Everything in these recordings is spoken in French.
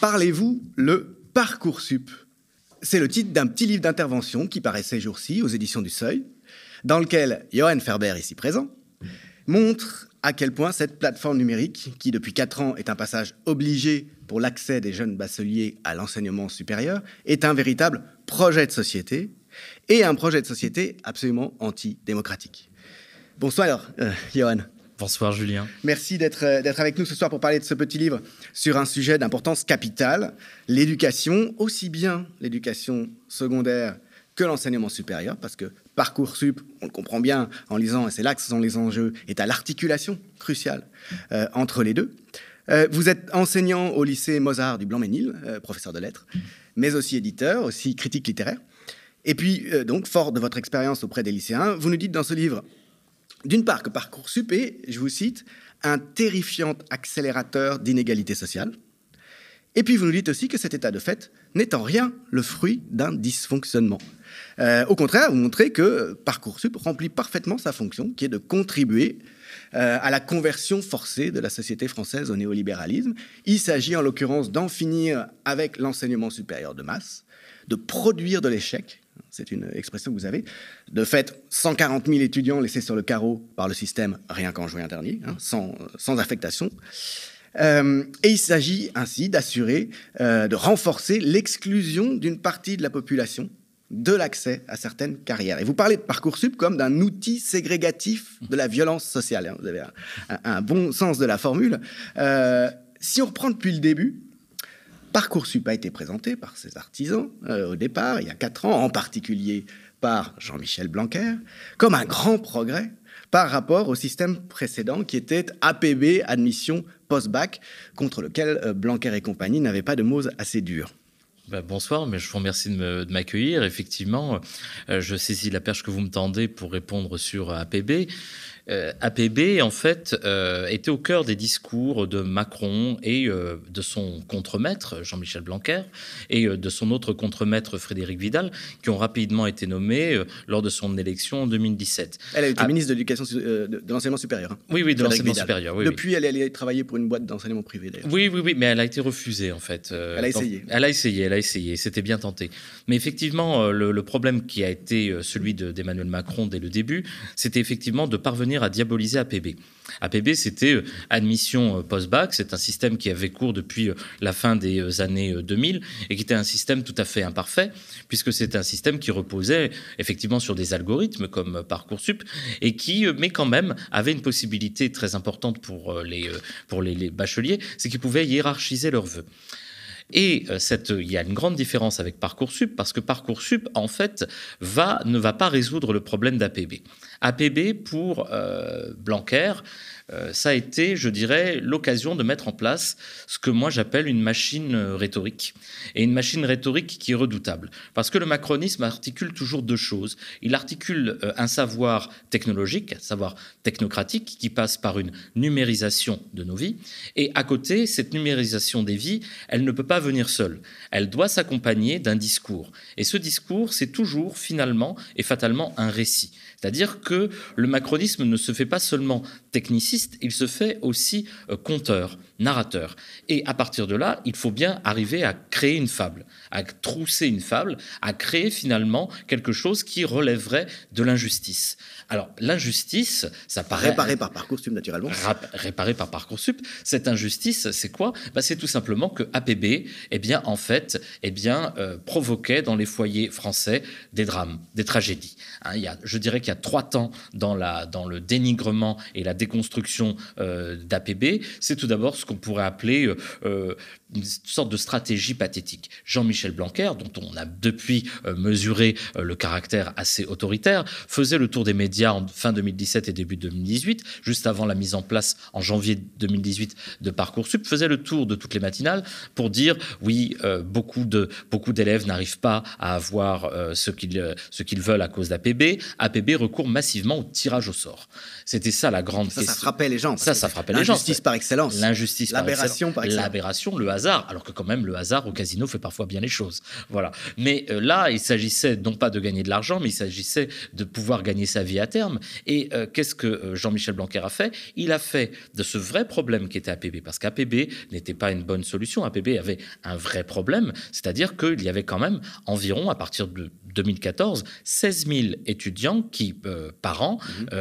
Parlez-vous le Parcoursup? C'est le titre d'un petit livre d'intervention qui paraissait jour-ci aux éditions du Seuil, dans lequel Johan Ferber, ici présent, montre à quel point cette plateforme numérique, qui depuis 4 ans est un passage obligé pour l'accès des jeunes bacheliers à l'enseignement supérieur, est un véritable projet de société et un projet de société absolument antidémocratique. Bonsoir, euh, Johan. Bonsoir Julien. Merci euh, d'être avec nous ce soir pour parler de ce petit livre sur un sujet d'importance capitale, l'éducation, aussi bien l'éducation secondaire que l'enseignement supérieur, parce que Parcoursup, on le comprend bien en lisant, et c'est là que sont les enjeux, est à l'articulation cruciale euh, entre les deux. Euh, vous êtes enseignant au lycée Mozart du Blanc-Ménil, professeur de lettres, mais aussi éditeur, aussi critique littéraire. Et puis, donc, fort de votre expérience auprès des lycéens, vous nous dites dans ce livre d'une part, que Parcoursup est, je vous cite, un terrifiant accélérateur d'inégalité sociale. Et puis vous nous dites aussi que cet état de fait n'est en rien le fruit d'un dysfonctionnement. Euh, au contraire, vous montrez que Parcoursup remplit parfaitement sa fonction, qui est de contribuer euh, à la conversion forcée de la société française au néolibéralisme. Il s'agit en l'occurrence d'en finir avec l'enseignement supérieur de masse, de produire de l'échec, c'est une expression que vous avez. De fait, 140 000 étudiants laissés sur le carreau par le système rien qu'en juin dernier, hein, sans, affectation. Euh, et il s'agit ainsi d'assurer, euh, de renforcer l'exclusion d'une partie de la population de l'accès à certaines carrières. Et vous parlez de Parcoursup comme d'un outil ségrégatif de la violence sociale. Hein. Vous avez un, bon sens de la formule. Euh, si on reprend depuis le début, Parcoursup a été présenté par ses artisans euh, au départ, il y a quatre ans, en particulier par Jean-Michel Blanquer, comme un grand progrès par rapport au système précédent qui était APB, admission post-bac, contre lequel euh, Blanquer et compagnie n'avaient pas de mots assez durs. Bah, bonsoir, mais je vous remercie de m'accueillir. Effectivement, euh, je saisis la perche que vous me tendez pour répondre sur APB. Euh, APB, en fait, euh, était au cœur des discours de Macron et euh, de son contremaître, Jean-Michel Blanquer, et de son autre contremaître, Frédéric Vidal, qui ont rapidement été nommés lors de son élection en 2017. Elle a été ah. ministre de l'éducation, de, l'enseignement supérieur. Hein, oui, oui, de l'enseignement supérieur. Depuis, elle est allée travailler pour une boîte d'enseignement privé, d'ailleurs. Oui, oui, oui, mais elle a été refusée, en fait. elle a essayé. elle a essayé, elle a essayé. C'était bien tenté. Mais effectivement, le, le, problème qui a été celui d'Emmanuel Macron dès le début, c'était effectivement de parvenir à diaboliser APB. APB, c'était euh, admission euh, post-bac. C'est un système qui avait cours depuis euh, la fin des années 2000 et qui était un système tout à fait imparfait, puisque c'est un système qui reposait effectivement sur des algorithmes comme Parcoursup et qui, mais quand même, avait une possibilité très importante pour les, pour les, bacheliers, c'est qu'ils pouvaient hiérarchiser leurs vœux. Et cette, il y a une grande différence avec Parcoursup parce que Parcoursup, en fait, ne va pas résoudre le problème d'APB. APB pour euh, Blanquer, euh, ça a été, je dirais, l'occasion de mettre en place ce que moi j'appelle une machine euh, rhétorique. Et une machine rhétorique qui est redoutable. Parce que le macronisme articule toujours deux choses. Il articule un savoir technologique, un savoir technocratique, qui passe par une numérisation de nos vies. Et à côté, cette numérisation des vies, elle ne peut pas venir seule. Elle doit s'accompagner d'un discours. Et ce discours, c'est toujours, finalement et fatalement, un récit. C'est-à-dire que le macronisme ne se fait pas seulement techniciste, il se fait aussi euh, conteur, narrateur. Et à partir de là, il faut bien arriver à créer une fable, à trousser une fable, à créer finalement quelque chose qui relèverait de l'injustice. Alors, l'injustice, ça paraît... Réparé par Parcoursup, naturellement. Réparé par Parcoursup. Cette injustice, c'est quoi? Bah, C'est tout simplement que APB, eh bien, en fait, eh bien, euh, provoquait dans les foyers français des drames, des tragédies. Hein, il y a, je dirais qu'il y a trois temps dans, la, dans le dénigrement et la déconstruction euh, d'APB. C'est tout d'abord ce qu'on pourrait appeler euh, euh, une sorte de stratégie pathétique. Jean-Michel Blanquer, dont on a depuis euh, mesuré euh, le caractère assez autoritaire, faisait le tour des médias en fin 2017 et début 2018, juste avant la mise en place en janvier 2018 de Parcoursup, faisait le tour de toutes les matinales pour dire oui, euh, beaucoup de beaucoup d'élèves n'arrivent pas à avoir ce qu'ils ce qu'ils veulent à cause d'APB. APB recourt massivement au tirage au sort. C'était ça la grande ça, question. Ça frappait les gens. Ça, ça frappait les gens. L'injustice par excellence. L'injustice L'aberration par excellence. L'aberration, le hasard hasard, alors que quand même le hasard au casino fait parfois bien les choses. Voilà. Mais euh, là, il s'agissait non pas de gagner de l'argent, mais il s'agissait de pouvoir gagner sa vie à terme. Et euh, qu'est-ce que euh, Jean-Michel Blanquer a fait? Il a fait de ce vrai problème qui était APB, parce qu'APB n'était pas une bonne solution. APB avait un vrai problème, c'est-à-dire qu'il y avait quand même environ, à partir de 2014, 16 000 étudiants qui, par an, mmh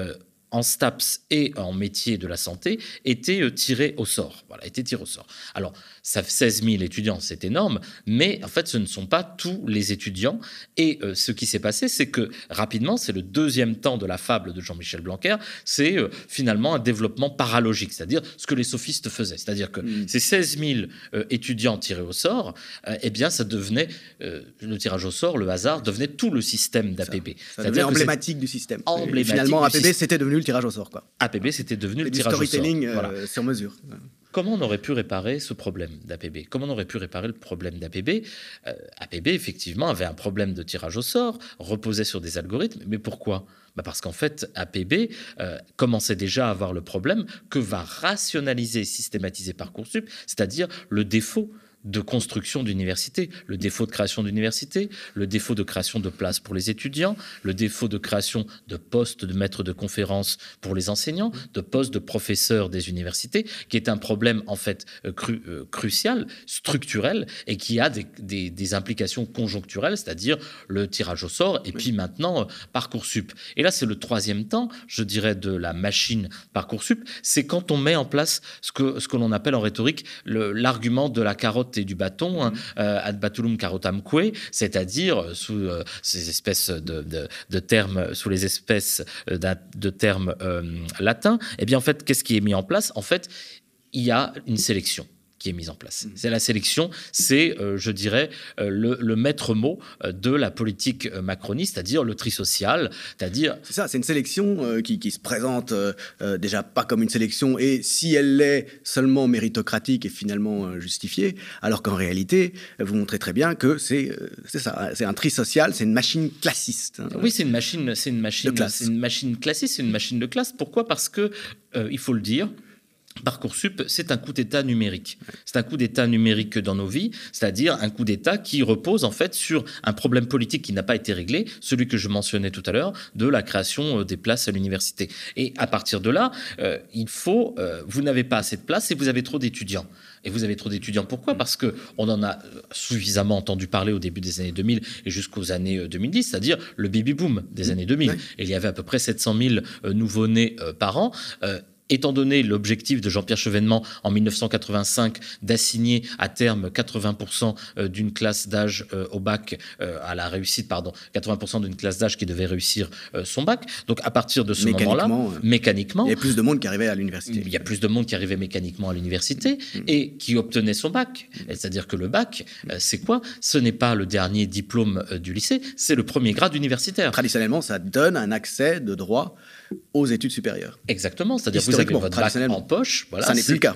en STAPS et en métier de la santé étaient tirés au sort. Voilà, étaient tirés au sort. Alors, ça fait 16 000 étudiants, c'est énorme, mais en fait, ce ne sont pas tous les étudiants. Et euh, ce qui s'est passé, c'est que rapidement, c'est le deuxième temps de la fable de Jean-Michel Blanquer, c'est euh, finalement un développement paralogique, c'est-à-dire ce que les sophistes faisaient. C'est-à-dire que mm. ces 16 000 euh, étudiants tirés au sort, eh bien, ça devenait, le tirage au sort, le hasard, devenait tout le système d'APB. Ça emblématique du système. Emblématique finalement, APB, c'était devenu le tirage au sort. Quoi. APB, c'était devenu le tirage au sort. storytelling sur mesure. Comment on aurait pu réparer ce problème d'APB Comment on aurait pu réparer le problème d'APB euh, APB, effectivement, avait un problème de tirage au sort, reposait sur des algorithmes. Mais pourquoi? Bah Parce qu'en fait, APB euh, commençait déjà à avoir le problème que va rationaliser et systématiser Parcoursup, c'est-à-dire le défaut de construction d'université, le défaut de création d'université, le défaut de création de places pour les étudiants, le défaut de création de postes de maîtres de conférences pour les enseignants, de postes de professeurs des universités, qui est un problème en fait euh, euh, crucial, structurel, et qui a des, implications conjoncturelles, c'est-à-dire le tirage au sort, et puis maintenant euh, Parcoursup. Et là, c'est le troisième temps, je dirais, de la machine Parcoursup, c'est quand on met en place ce que, ce que l'on appelle en rhétorique l'argument de la carotte du bâton, hein, mm-hmm. euh, ad batulum carotamque, c'est-à-dire euh, sous euh, ces espèces de, termes, sous les espèces de termes latins. Eh bien, en fait, qu'est-ce qui est mis en place? En fait, il y a une sélection qui est mise en place. Mm. C'est la sélection, c'est, euh, je dirais, euh, le, maître mot euh, de la politique macroniste, c'est-à-dire le tri social, c'est-à-dire... C'est ça, c'est une sélection qui, qui, se présente déjà pas comme une sélection, et si elle l'est seulement méritocratique et finalement justifiée, alors qu'en réalité, vous montrez très bien que c'est ça, c'est un tri social, c'est une machine classiste. Hein. oui, c'est une machine, c'est une machine, c'est une machine classiste, c'est une machine de classe. Pourquoi? Parce que, il faut le dire, Parcoursup, c'est un coup d'État numérique. C'est un coup d'État numérique dans nos vies, c'est-à-dire un coup d'État qui repose en fait sur un problème politique qui n'a pas été réglé, celui que je mentionnais tout à l'heure, de la création euh, des places à l'université. Et à partir de là, euh, il faut, euh, vous n'avez pas assez de places et vous avez trop d'étudiants. Et vous avez trop d'étudiants. Pourquoi? Parce que on en a suffisamment entendu parler au début des années 2000 et jusqu'aux années 2010, c'est-à-dire le baby boom des années 2000. Et il y avait à peu près 700 000 nouveaux-nés par an étant donné l'objectif de Jean-Pierre Chevènement en 1985 d'assigner à terme 80% euh, d'une classe d'âge euh, au bac, euh, à la réussite, pardon, 80% d'une classe d'âge qui devait réussir son bac. Donc à partir de ce moment-là, mécaniquement, il y a plus de monde qui arrivait à l'université. Il y a plus de monde qui arrivait mécaniquement à l'université mm. et qui obtenait son bac. Mm. C'est-à-dire que le bac, c'est quoi? Ce n'est pas le dernier diplôme du lycée, c'est le premier grade universitaire. Traditionnellement, ça donne un accès de droit aux études supérieures. Exactement, c'est-à-dire que vous avez votre bac en poche. Voilà, ça n'est plus le cas.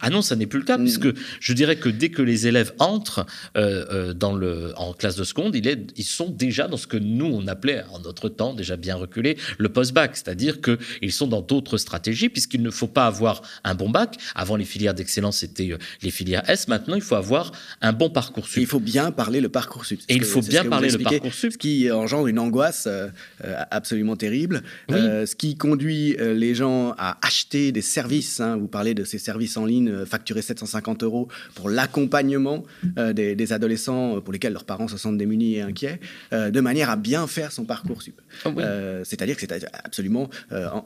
Ah non, ça n'est plus le cas, mm. puisque je dirais que dès que les élèves entrent euh, euh, dans le, en classe de seconde, ils sont déjà dans ce que nous, on appelait en notre temps, déjà bien reculé, le post-bac, c'est-à-dire qu'ils sont dans d'autres stratégies, puisqu'il ne faut pas avoir un bon bac. Avant, les filières d'excellence, c'était euh, les filières S. Maintenant, il faut avoir un bon parcours sup. il faut bien parler le parcours sup. Et il faut bien parler le parcours sup. Ce qui engendre une angoisse absolument terrible. Oui ce qui conduit euh, les gens à acheter des services. Hein. vous parlez de ces services en ligne euh, facturés 750 euros pour l'accompagnement euh, des, adolescents pour lesquels leurs parents se sentent démunis et inquiets, de manière à bien faire son parcours sup. Ah c'est-à-dire que c'est absolument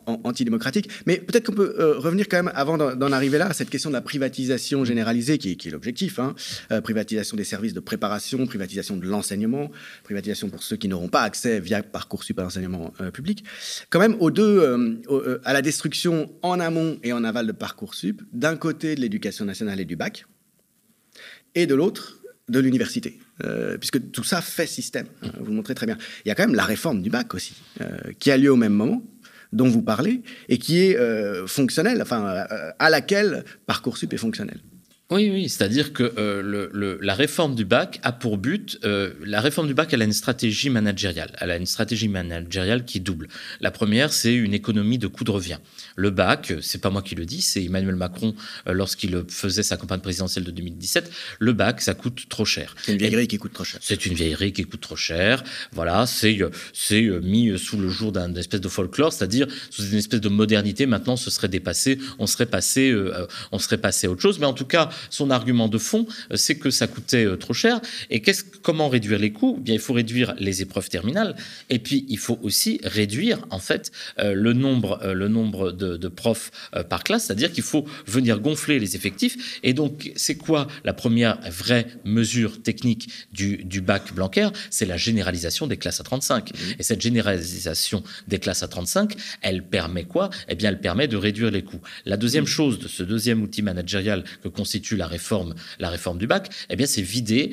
antidémocratique. Mais peut-être qu'on peut, revenir quand même, avant d'en arriver là, à cette question de la privatisation généralisée, qui, est l'objectif. Hein. privatisation des services de préparation, privatisation de l'enseignement, privatisation pour ceux qui n'auront pas accès via Parcoursup à l'enseignement public. Quand même, au deux, euh, euh, à la destruction en amont et en aval de Parcoursup, d'un côté de l'éducation nationale et du bac, et de l'autre de l'université, euh, puisque tout ça fait système. Hein, vous le montrez très bien. Il y a quand même la réforme du bac aussi, qui a lieu au même moment, dont vous parlez, et qui est fonctionnelle, enfin, à laquelle Parcoursup est fonctionnel. Oui, oui, c'est-à-dire que euh, la réforme du bac a pour but, euh, la réforme du bac, elle a une stratégie managériale. Elle a une stratégie managériale qui double. La première, c'est une économie de coût de revient. Le bac, c'est pas moi qui le dis, c'est Emmanuel Macron euh, lorsqu'il faisait sa campagne présidentielle de 2017. Le bac, ça coûte trop cher. C'est une vieillerie qui coûte trop cher. C'est une vieillerie qui coûte trop cher. Voilà, c'est c'est mis sous le jour d'un espèce de folklore, c'est-à-dire sous une espèce de modernité. Maintenant, ce serait dépassé, on serait passé, on serait passé à autre chose. Mais en tout cas, son argument de fond, euh, c'est que ça coûtait euh, trop cher. Et qu'est-ce, comment réduire les coûts? Eh Bien, il faut réduire les épreuves terminales. Et puis, il faut aussi réduire, en fait, euh, le nombre, le nombre de, profs par classe. C'est-à-dire qu'il faut venir gonfler les effectifs. Et donc, c'est quoi la première vraie mesure technique du, du bac Blanquer? C'est la généralisation des classes à 35. Mmh. Et cette généralisation des classes à 35, elle permet quoi? Eh bien, elle permet de réduire les coûts. La deuxième chose de ce deuxième outil managérial que constitue la réforme, la réforme du bac, eh bien, c'est vider,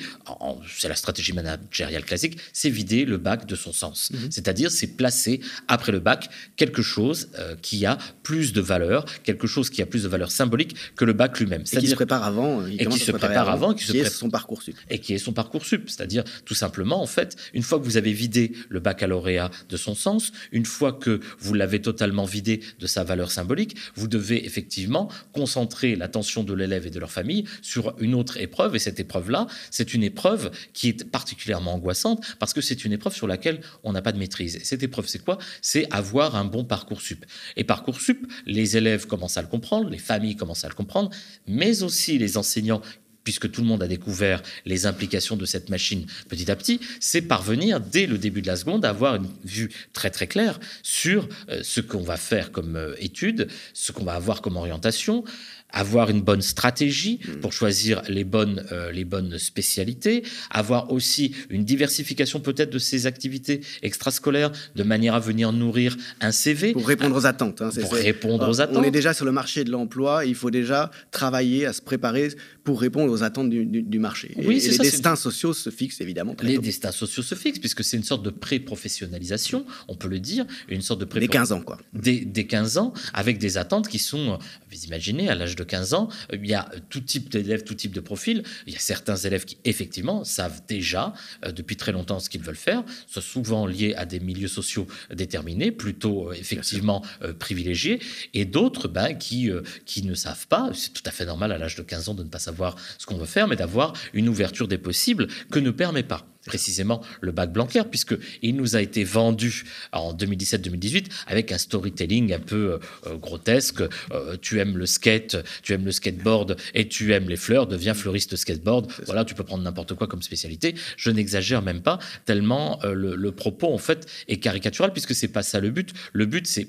c'est la stratégie managériale classique, c'est vider le bac de son sens. Mhm. C'est-à-dire, c'est placer après le bac quelque chose euh, qui a plus de valeur, quelque chose qui a plus de valeur symbolique que le bac lui-même. Et qui se prépare avant. et qui se prépare avant, qui, qui est son parcours sup. Et qui est son parcours sup. C'est-à-dire, tout simplement, en fait, une fois que vous avez vidé le baccalauréat de son sens, une fois que vous l'avez totalement vidé de sa valeur symbolique, vous devez effectivement concentrer l'attention de l'élève et de leur famille sur une autre épreuve. Et cette épreuve-là, c'est une épreuve qui est particulièrement angoissante parce que c'est une épreuve sur laquelle on n'a pas de maîtrise. Et cette épreuve, c'est quoi? C'est avoir un bon parcours sup. Et parcours sup, les élèves commencent à le comprendre, les familles commencent à le comprendre, mais aussi les enseignants puisque tout le monde a découvert les implications de cette machine petit à petit, c'est parvenir dès le début de la seconde à avoir une vue très très claire sur euh, ce qu'on va faire comme euh, étude, ce qu'on va avoir comme orientation, avoir une bonne stratégie mm. pour choisir les bonnes, euh, les bonnes spécialités, avoir aussi une diversification peut-être de ses activités extrascolaires de manière à venir nourrir un CV. Pour répondre aux attentes. Hein, pour répondre aux attentes. On est déjà sur le marché de l'emploi, il faut déjà travailler à se préparer pour répondre aux attentes du, marché. Oui, et, les destin sociaux se fixent évidemment. les destins sociaux se fixent puisque c'est une sorte de pré-professionnalisation, on peut le dire, une sorte de pré Dès 15 ans, quoi. Dès, dès 15 ans, avec des attentes qui sont, vous imaginez, à l'âge de 15 ans, il y a tout type d'élèves, tout type de profil. Il y a certains élèves qui, effectivement, savent déjà euh, depuis très longtemps ce qu'ils veulent faire, sont souvent liés à des milieux sociaux déterminés, plutôt euh, effectivement euh, privilégiés, et d'autres ben, qui, qui ne savent pas. C'est tout à fait normal à l'âge de 15 ans de ne pas savoir ce qu'on veut faire, mais d'avoir une ouverture des possibles que ne permet pas précisément le bac Blanquer, puisqu'il nous a été vendu en 2017-2018 avec un storytelling un peu euh, euh, grotesque. Euh, tu aimes le skate, tu aimes le skateboard et tu aimes les fleurs, deviens fleuriste skateboard. Voilà, tu peux prendre n'importe quoi comme spécialité. Je n'exagère même pas, tellement le, le, propos en fait est caricatural, puisque c'est pas ça le but. Le but, c'est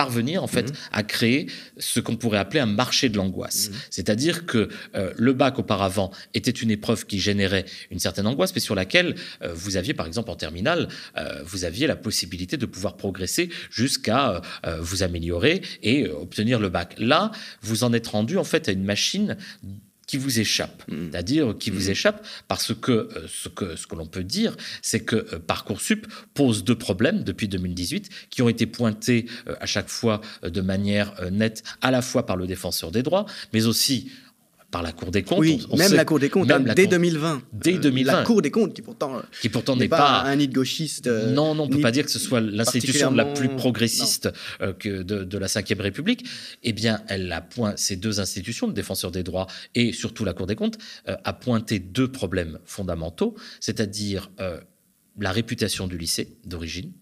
parvenir en fait mhm. à créer ce qu'on pourrait appeler un marché de l'angoisse. Mhm. C'est-à-dire que euh, le bac auparavant était une épreuve qui générait une certaine angoisse, mais sur laquelle euh, vous aviez par exemple en terminale, euh, vous aviez la possibilité de pouvoir progresser jusqu'à vous améliorer et obtenir le bac. Là, vous en êtes rendu en fait à une machine qui vous échappe, mm. c'est-à-dire qui vous mm. échappe parce que euh, ce que, ce que l'on peut dire, c'est que euh, Parcoursup pose deux problèmes depuis 2018 qui ont été pointés euh, à chaque fois de manière nette, à la fois par le défenseur des droits, mais aussi par la Cour des comptes. Oui, même la Cour des comptes, hein, dès 2020. Dès 2020. La Cour des comptes, qui pourtant, qui pourtant n'est pas, un nid de gauchiste. non, non, on ne peut pas dire que ce soit l'institution la plus progressiste euh, que de, de, la Ve République. Eh bien, elle a point, ces deux institutions, le défenseur des droits et surtout la Cour des comptes, euh, a pointé deux problèmes fondamentaux, c'est-à-dire euh, la réputation du lycée d'origine.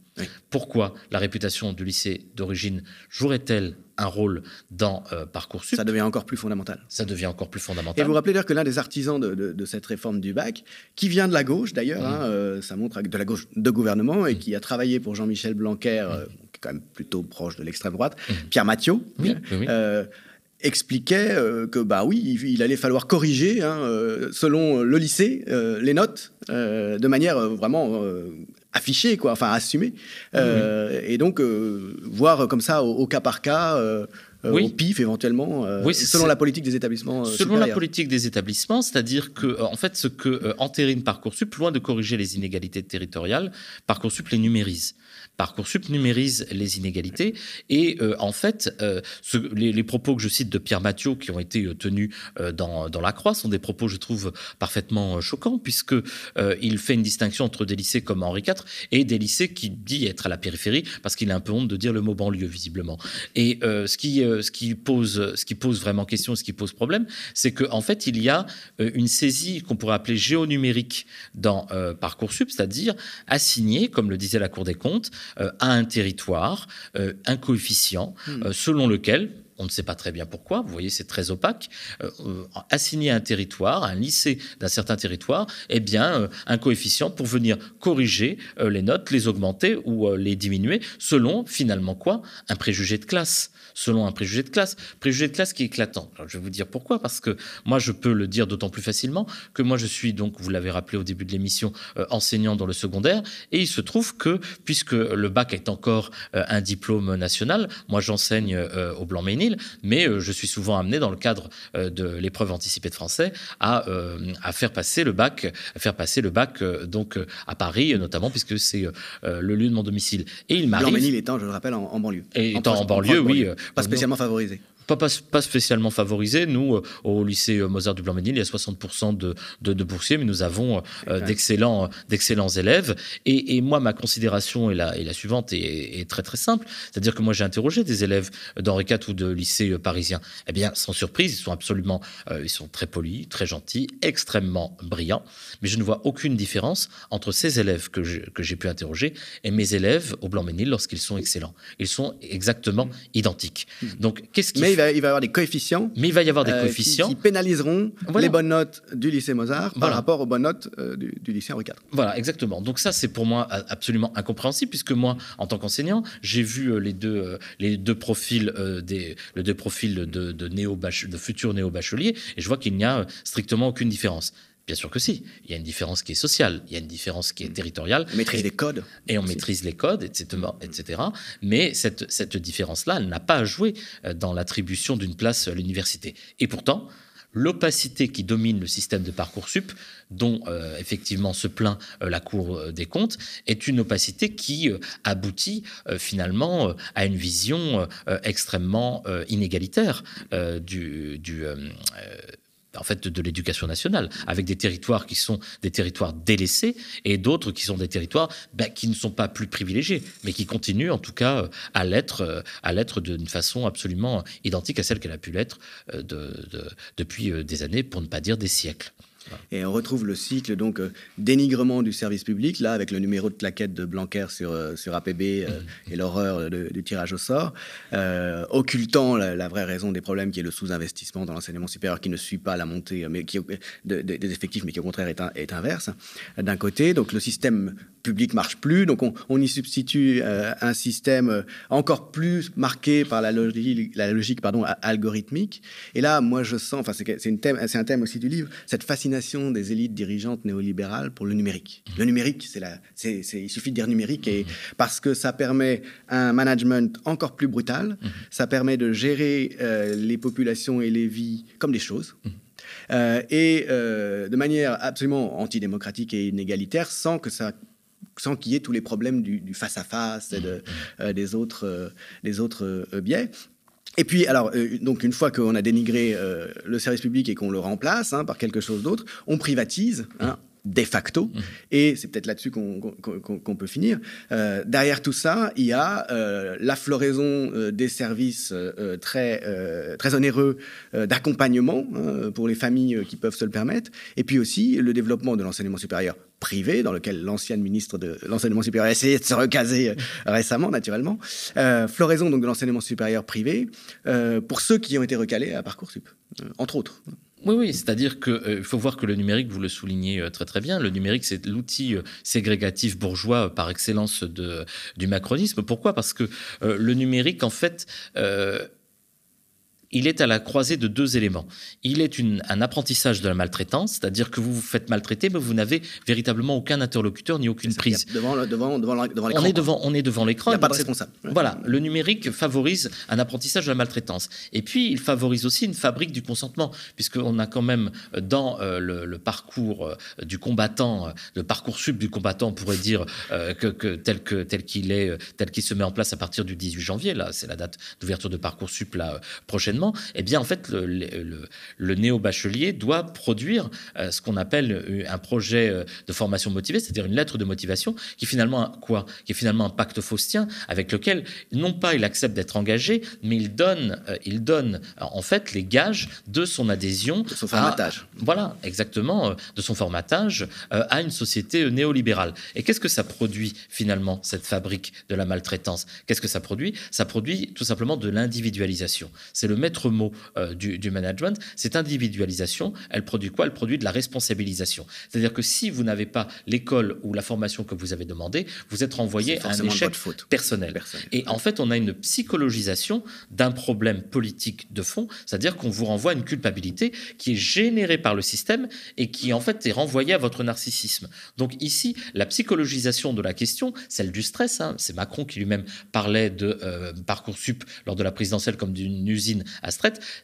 Pourquoi la réputation du lycée d'origine jouerait-elle un rôle dans euh, Parcoursup. Ça devient encore plus fondamental. Ça devient encore plus fondamental. Et vous vous rappelez d'ailleurs que l'un des artisans de, cette réforme du bac, qui vient de la gauche d'ailleurs, hein, euh, ça montre de la gauche de gouvernement, et mmh. qui a travaillé pour Jean-Michel Blanquer, euh, qui est quand même plutôt proche de l'extrême droite, Pierre Mathieu, expliquait que bah oui, il, allait falloir corriger hein, selon le lycée les notes de manière vraiment affiché, quoi, enfin assumé. Euh, et donc, euh, voir comme ça au, cas par cas, euh, au PIF éventuellement, selon la politique des établissements Selon la politique des établissements, c'est-à-dire que, en fait, ce que entérine Parcoursup, loin de corriger les inégalités territoriales, Parcoursup les numérise. Parcoursup numérise les inégalités et en fait, les, propos que je cite de Pierre Mathieu qui ont été tenus dans, dans la Croix sont des propos, je trouve, parfaitement choquants puisque il fait une distinction entre des lycées comme Henri IV et des lycées qui dit être à la périphérie parce qu'il a un peu honte de dire le mot banlieue visiblement. Et euh, ce, qui, euh, ce, qui pose, ce qui pose vraiment question, ce qui pose problème, c'est qu'en en fait il y a euh, une saisie qu'on pourrait appeler géonumérique dans Parcoursup, c'est-à-dire assigner, comme le disait la Cour des comptes, à un territoire un coefficient hmm. selon lequel on ne sait pas très bien pourquoi, vous voyez, c'est très opaque, euh, euh, assigner à un territoire, un lycée d'un certain territoire, eh bien, euh, un coefficient pour venir corriger les notes, les augmenter ou les diminuer, selon finalement quoi? Un préjugé de classe selon un préjugé de classe. Préjugé de classe qui est éclatant. je vais vous dire pourquoi. Parce que moi, je peux le dire d'autant plus facilement que moi, je suis donc, vous l'avez rappelé au début de l'émission, euh, enseignant dans le secondaire. Et il se trouve que, puisque le bac est encore euh, un diplôme national, moi, j'enseigne euh, au Blanc-Ménil, mais je suis souvent amené dans le cadre de l'épreuve anticipée de français à, à faire passer le bac, à faire passer le bac donc à Paris, notamment puisque c'est le lieu de mon domicile. Et il m'arrive. Blanc-Ménil étant, je le rappelle, en, banlieue. Et étant en, banlieue, oui. Pas spécialement favorisé pas, pas, spécialement favorisés. Nous, euh, au lycée euh, Mozart du Blanc-Ménil, il y a 60% de, de, boursiers, mais nous avons euh, d'excellents, d'excellents élèves. Et, moi, ma considération est la, est la suivante et est très très simple. C'est-à-dire que moi, j'ai interrogé des élèves d'Henri IV ou de lycée parisien. Eh bien, sans surprise, ils sont absolument, ils sont très polis, très gentils, extrêmement brillants. Mais je ne vois aucune différence entre ces élèves que j'ai pu interroger et mes élèves au Blanc-Ménil lorsqu'ils sont excellents. Ils sont exactement mmh. identiques. Mmh. Donc, qu'est-ce qui il va y avoir des coefficients. Mais il va y avoir des euh, coefficients. Qui, pénaliseront les bonnes notes du lycée Mozart par rapport aux bonnes notes euh, du, lycée Henri IV. Voilà, exactement. Donc ça, c'est pour moi absolument incompréhensible, puisque moi, en tant qu'enseignant, j'ai vu euh, les deux, les deux profils, des, les deux profils de, de, néo de futurs néo-bacheliers, et je vois qu'il n'y a strictement aucune différence. Bien sûr que si. Il y a une différence qui est sociale, il y a une différence qui est territoriale. On maîtrise les codes. Et on maîtrise les codes, etc. etc. Mais cette, cette différence-là, elle n'a pas à jouer euh, dans l'attribution d'une place à l'université. Et pourtant, l'opacité qui domine le système de Parcoursup, dont euh, effectivement se plaint euh, la Cour des comptes, est une opacité qui aboutit finalement à une vision extrêmement inégalitaire du, du en fait de l'éducation nationale, avec des territoires qui sont des territoires délaissés et d'autres qui sont des territoires ben, qui ne sont pas plus privilégiés, mais qui continuent en tout cas euh, à l'être, euh, à l'être d'une façon absolument identique à celle qu'elle a pu l'être euh, depuis des années, pour ne pas dire des siècles. Et on retrouve le cycle donc euh, dénigrement du service public, là avec le numéro de plaquette de Blanquer sur, euh, sur APB euh, mmh. et l'horreur du tirage au sort, occultant la, vraie raison des problèmes qui est le sous-investissement dans l'enseignement supérieur qui ne suit pas la montée mais qui, des effectifs, mais qui au contraire est, est inverse. D'un côté, donc le système public marche plus, donc on, y substitue un système encore plus marqué par la logique, la logique pardon, algorithmique. Et là, moi je sens, enfin c'est un thème aussi du livre, cette fascination des élites dirigeantes néolibérales pour le numérique. Le numérique, c'est la, c'est, il suffit de dire numérique et parce que ça permet un management encore plus brutal. Ça permet de gérer euh, les populations et les vies comme des choses. Euh, et euh, de manière absolument antidémocratique et inégalitaire, sans que ça sans qu'il y ait tous les problèmes du, face à face et de, des autres, des autres biais. Et puis, alors, euh, donc une fois qu'on a dénigré euh, le service public et qu'on le remplace hein, par quelque chose d'autre, on privatise. Hein, de facto, mmh. et c'est peut-être là-dessus qu'on peut finir. Euh, derrière tout ça, il y a la floraison des services très, très onéreux d'accompagnement hein, pour les familles qui peuvent se le permettre, et puis aussi le développement de l'enseignement supérieur privé, dans lequel l'ancienne ministre de l'enseignement supérieur a essayé de se recaser euh, récemment, naturellement. Euh, floraison donc de l'enseignement supérieur privé euh, pour ceux qui ont été recalés à Parcoursup, entre autres. Oui, oui, c'est-à-dire qu'il faut voir que le numérique, vous le soulignez très très bien, le numérique c'est l'outil ségrégatif bourgeois par excellence du macronisme. Pourquoi? Parce que le numérique, en fait, il est à la croisée de deux éléments. Il est un apprentissage de la maltraitance, c'est-à-dire que vous vous faites maltraiter, mais vous n'avez véritablement aucun interlocuteur ni aucune prise. Devant, devant, devant, l'écran. On est devant, on est devant l'écran. Il n'y a pas de responsable. Voilà, le numérique favorise un apprentissage de la maltraitance. Et puis, il favorise aussi une fabrique du consentement, puisqu'on a quand même euh, dans euh, le, parcours euh, du combattant, le parcours sub du combattant, on pourrait dire que, tel que tel qu'il est, tel qu'il se met en place à partir du 18 janvier, là, c'est la date d'ouverture de parcours sup là prochainement eh bien, en fait, le, néo-bachelier doit produire euh, ce qu'on appelle euh, un projet euh, de formation motivée, c'est-à-dire une lettre de motivation qui finalement quoi? Qui est finalement un pacte faustien avec lequel non pas il accepte d'être engagé, mais il donne, il donne en fait les gages de son adhésion, de son formatage. voilà, exactement, de son formatage à une société néolibérale. Et qu'est-ce que ça produit finalement cette fabrique de la maltraitance? Qu'est-ce que ça produit? Ça produit tout simplement de l'individualisation. C'est le maître mot euh, du, management, cette individualisation, elle produit quoi? Elle produit de la responsabilisation. C'est-à-dire que si vous n'avez pas l'école ou la formation que vous avez demandé, vous êtes renvoyé à un échec personnel. Et en fait, on a une psychologisation d'un problème politique de fond, c'est-à-dire qu'on vous renvoie à une culpabilité qui est générée par le système et qui en fait est renvoyée à votre narcissisme. Donc ici, la psychologisation de la question, celle du stress, hein, c'est Macron qui lui-même parlait de euh, Parcoursup lors de la présidentielle comme d'une usine à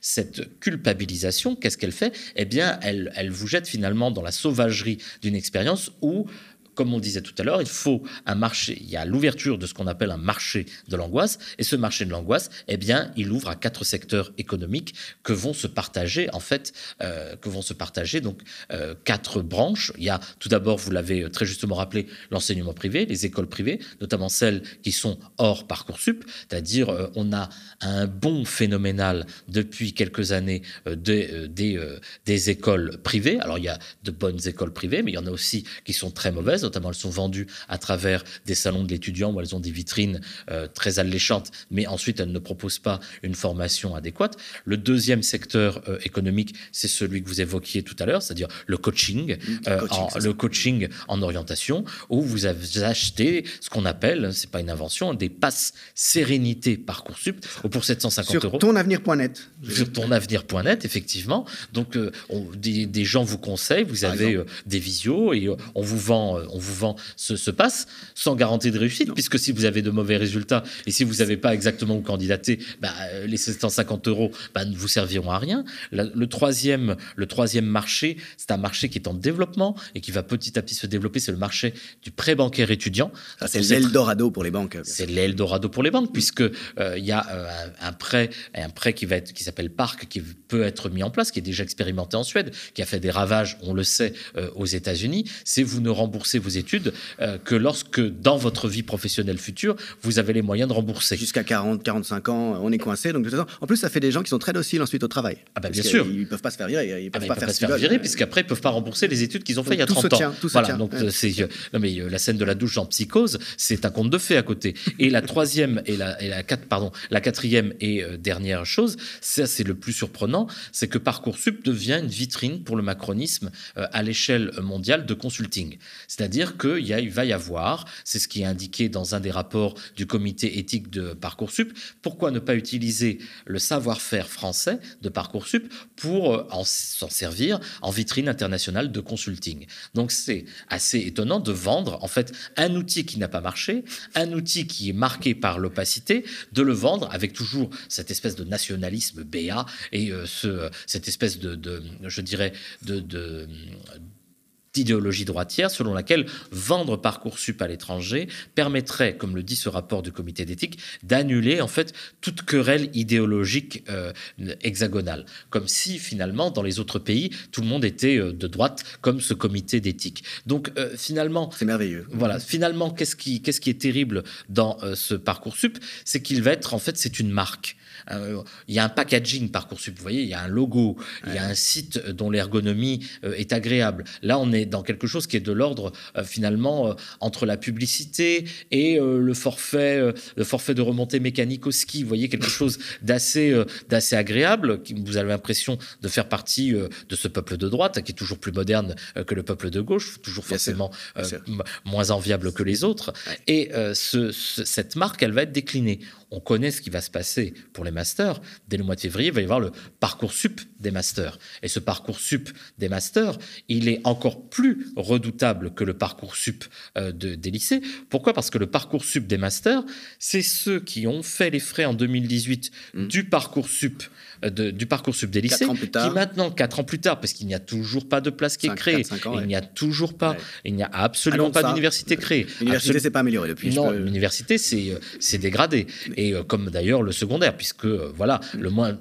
cette culpabilisation, qu'est-ce qu'elle fait? Eh bien, elle, elle vous jette finalement dans la sauvagerie d'une expérience où comme on disait tout à l'heure, il faut un marché. Il y a l'ouverture de ce qu'on appelle un marché de l'angoisse. Et ce marché de l'angoisse, eh bien, il ouvre à quatre secteurs économiques que vont se partager, en fait, euh, que vont se partager donc euh, quatre branches. Il y a tout d'abord, vous l'avez très justement rappelé, l'enseignement privé, les écoles privées, notamment celles qui sont hors parcoursup, c'est-à-dire euh, on a un bon phénoménal depuis quelques années des, des, des écoles privées. Alors il y a de bonnes écoles privées, mais il y en a aussi qui sont très mauvaises notamment elles sont vendues à travers des salons de l'étudiant où elles ont des vitrines euh, très alléchantes, mais ensuite elles ne proposent pas une formation adéquate. Le deuxième secteur euh, économique, c'est celui que vous évoquiez tout à l'heure, c'est-à-dire le coaching, euh, le coaching en orientation, où vous avez acheté ce qu'on appelle, c'est pas une invention, des passes sérénité Parcoursup pour 750 euros. Sur tonavenir.net. Sur tonavenir.net, effectivement. Donc, des, gens vous conseillent, vous avez des visios et on vous vend on vous vend ce, passe sans garantie de réussite, puisque si vous avez de mauvais résultats et si vous n'avez pas exactement où candidater, bah, les 750 euros bah, ne vous serviront à rien. le, troisième, le troisième marché, c'est un marché qui est en développement et qui va petit à petit se développer, c'est le marché du prêt bancaire étudiant. c'est l'Eldorado pour les banques. C'est l'Eldorado pour les banques, puisque euh, il y a euh, un, prêt, un prêt qui va être, qui s'appelle Parc, qui peut être mis en place, qui est déjà expérimenté en Suède, qui a fait des ravages, on le sait, euh, aux États-Unis. C'est vous ne remboursez vos études euh, que lorsque, dans votre vie professionnelle future, vous avez les moyens de rembourser. Jusqu'à 40, 45 ans, on est coincé. Donc, en plus, ça fait des gens qui sont très dociles ensuite au travail. Ah bah, bien sûr. Ils ne peuvent pas se faire virer. Ils peuvent ah bah, pas, faire, se faire virer, puisqu'après, ils ne peuvent pas rembourser les études qu'ils ont fait il y a 30 ans. tout voilà, donc c'est euh, non, mais euh, la scène de la douche en psychose, c'est un conte de fées à côté. Et la troisième et la, et la, quatre, pardon, la quatrième et dernière chose, ça c'est le plus surprenant, c'est que Parcoursup devient une vitrine pour le macronisme à l'échelle mondiale de consulting. C'est-à-dire qu'il y a, va y avoir, c'est ce qui est indiqué dans un des rapports du comité éthique de Parcoursup, pourquoi ne pas utiliser le savoir-faire français de Parcoursup pour euh, s'en servir en vitrine internationale de consulting? Donc c'est assez étonnant de vendre en fait un outil qui n'a pas marché, un outil qui est marqué par l'opacité, de le vendre avec toujours cette espèce de nationalisme béat et euh, ce, cette espèce de, je dirais, de d'idéologie droitière selon laquelle vendre Parcoursup à l'étranger permettrait, comme le dit ce rapport du comité d'éthique, d'annuler en fait toute querelle idéologique euh, hexagonale. Comme si finalement dans les autres pays tout le monde était euh, de droite comme ce comité d'éthique. Donc euh, finalement, c'est merveilleux. Voilà, finalement qu'est-ce qui qu'est-ce qui est terrible dans ce Parcoursup, c'est qu'il va être en fait c'est une marque. Euh, il y a un packaging Parcoursup, vous voyez, il y a un logo, il y a un site dont l'ergonomie euh, est agréable. Là, on est dans quelque chose qui est de l'ordre finalement entre la publicité et le forfait, le forfait de remontée mécanique au ski. Vous voyez quelque chose d'assez, d'assez agréable. Vous avez l'impression de faire partie de ce peuple de droite qui est toujours plus moderne que le peuple de gauche, toujours forcément moins enviable que les autres. Et ce, cette marque, elle va être déclinée on connaît ce qui va se passer pour les masters. Dès le mois de février, il va y avoir le parcours sup des masters. Et ce parcours sup des masters, il est encore plus redoutable que le parcours sup euh, des lycées. Pourquoi? Parce que le parcours sup des masters, c'est ceux qui ont fait les frais en 2018 mmh. du parcours sup euh, du parcours sub des lycées, qui maintenant, quatre ans plus tard, parce qu'il n'y a toujours pas de place qui est créée, il n'y a toujours pas, il n'y a absolument pas d'université créée. L'université s'est pas améliorée depuis. Non, l'université euh, c'est dégradé, et euh, comme d'ailleurs le secondaire, puisque voilà, le moins,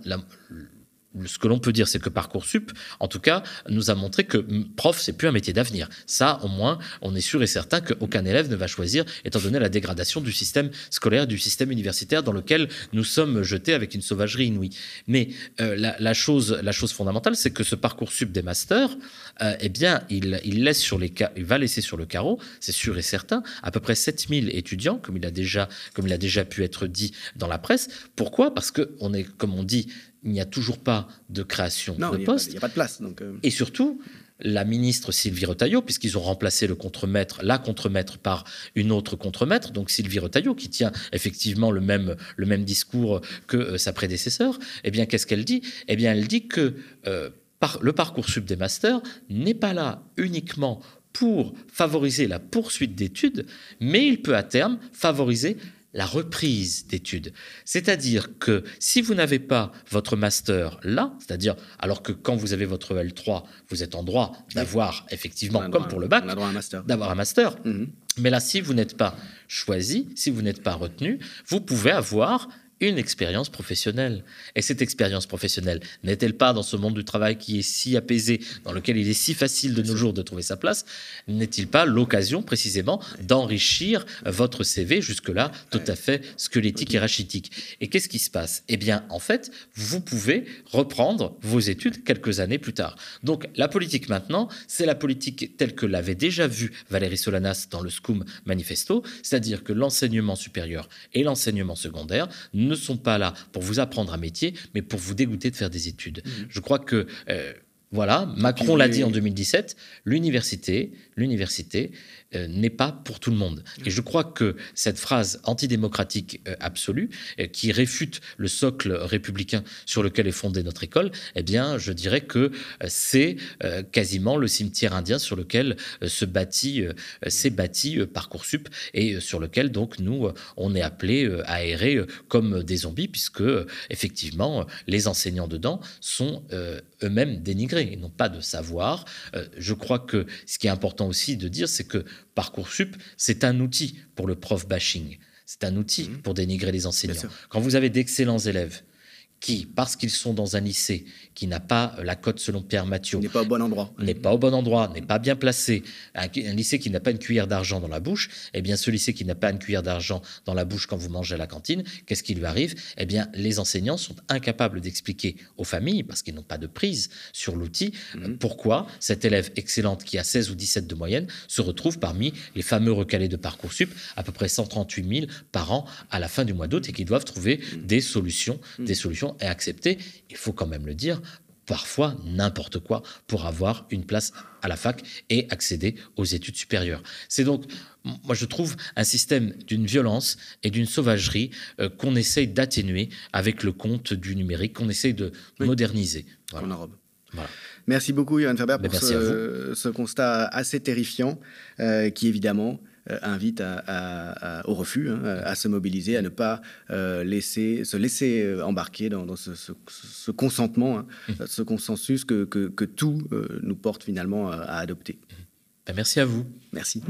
ce que l'on peut dire, c'est que Parcoursup, en tout cas, nous a montré que prof, c'est plus un métier d'avenir. Ça, au moins, on est sûr et certain qu'aucun élève ne va choisir, étant donné la dégradation du système scolaire, du système universitaire dans lequel nous sommes jetés avec une sauvagerie inouïe. Mais euh, la, chose, la chose fondamentale, c'est que ce Parcoursup des masters, euh, eh bien, il, laisse sur les, il va laisser sur le carreau, c'est sûr et certain, à peu près 7000 étudiants, comme il a déjà, comme il a déjà pu être dit dans la presse. Pourquoi? Parce que on est, comme on dit, il n'y a toujours pas de création de postes. Il n'y a, pas de place. Donc euh. Et surtout, la ministre Sylvie Retailleau, puisqu'ils ont remplacé le contremaître, la contremaître par une autre contremaître, donc Sylvie Retailleau, qui tient effectivement le même, le même discours que euh, sa prédécesseur, eh bien, qu'est-ce qu'elle dit? Eh bien, elle dit que euh, par, le parcours sub des masters n'est pas là uniquement pour favoriser la poursuite d'études, mais il peut à terme favoriser la reprise d'études. C'est-à-dire que si vous n'avez pas votre master là, c'est-à-dire alors que quand vous avez votre L3, vous êtes en droit d'avoir effectivement, comme pour le bac, d'avoir un master. Mhm. Mais là, si vous n'êtes pas choisi, si vous n'êtes pas retenu, vous pouvez avoir une expérience professionnelle. Et cette expérience professionnelle n'est-elle pas dans ce monde du travail qui est si apaisé, dans lequel il est si facile de nos jours de trouver sa place, n'est-il pas l'occasion précisément d'enrichir votre CV jusque-là tout à fait squelettique et rachitique? Et qu'est-ce qui se passe? Eh bien, en fait, vous pouvez reprendre vos études quelques années plus tard. Donc, la politique maintenant, c'est la politique telle que l'avait déjà vue Valérie Solanas dans le SCUM Manifesto, c'est-à-dire que l'enseignement supérieur et l'enseignement secondaire ne sont pas là pour vous apprendre un métier, mais pour vous dégoûter de faire des études. Mmh. Je crois que euh, voilà, Macron l'a dit en 2017, l'université, l'université euh, n'est pas pour tout le monde. Et je crois que cette phrase antidémocratique euh, absolue, euh, qui réfute le socle républicain sur lequel est fondée notre école, eh bien, je dirais que c'est quasiment le cimetière indien sur lequel se bâtit, s'est bâti Parcoursup et sur lequel donc nous on est appelé à errer comme des zombies, puisque effectivement les enseignants dedans sont eux-mêmes dénigrés et n'ont pas de savoir. je crois que ce qui est important aussi de dire, c'est que Parcoursup, c'est un outil pour le prof bashing. C'est un outil mmh. pour dénigrer les enseignants. Quand vous avez d'excellents élèves qui, parce qu'ils sont dans un lycée qui n'a pas la cote selon Pierre Mathieu, n'est pas au bon endroit, n'est pas au bon endroit, n'est pas bien placé, un, lycée qui n'a pas une cuillère d'argent dans la bouche, eh bien ce lycée qui n'a pas une cuillère d'argent dans la bouche quand vous mangez à la cantine, qu'est-ce qui lui arrive? Eh bien les enseignants sont incapables d'expliquer aux familles, parce qu'ils n'ont pas de prise sur l'outil, mhm. pourquoi cette élève excellente qui a 16 ou 17 de moyenne se retrouve parmi les fameux recalés de Parcoursup, à peu près 138 000 par an à la fin du mois d'août, et qui doivent trouver mhm. des solutions, des solutions et accepter, il faut quand même le dire, parfois n'importe quoi pour avoir une place à la fac et accéder aux études supérieures. C'est donc, moi je trouve, un système d'une violence et d'une sauvagerie euh, qu'on essaye d'atténuer avec le compte du numérique, qu'on essaye de moderniser. Voilà. Voilà. Merci beaucoup, Johan Ferber, pour ce, constat assez terrifiant, euh, qui évidemment euh, invite au refus, hein, à se mobiliser, à ne pas euh, laisser, se laisser euh, embarquer dans, ce, consentement, hein, mmh. ce consensus que, que tout nous porte finalement à adopter. Ben, merci à vous. Merci.